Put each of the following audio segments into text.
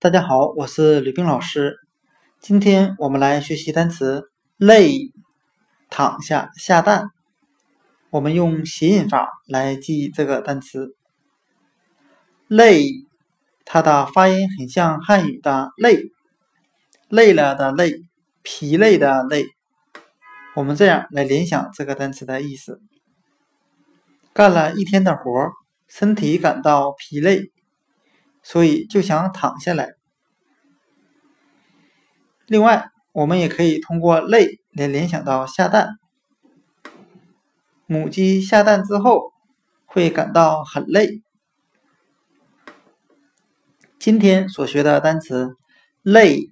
大家好，我是吕冰老师。今天我们来学习单词“累”，躺下下蛋。我们用谐音法来记这个单词“累”，它的发音很像汉语的“累”，累了的累，疲累的累。我们这样来联想这个单词的意思：干了一天的活，身体感到疲累。所以就想躺下来。另外，我们也可以通过“累”来联想到下蛋。母鸡下蛋之后会感到很累。今天所学的单词“累”、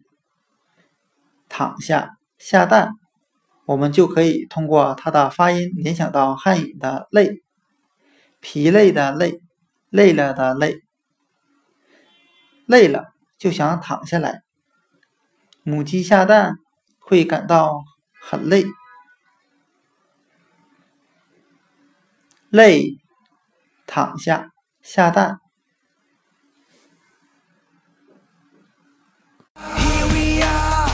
“躺下”、“下蛋”，我们就可以通过它的发音联想到汉语的“累”，疲累的“累”，累了的“累”。累了就想躺下来。母鸡下蛋会感到很累。累躺下下蛋。呀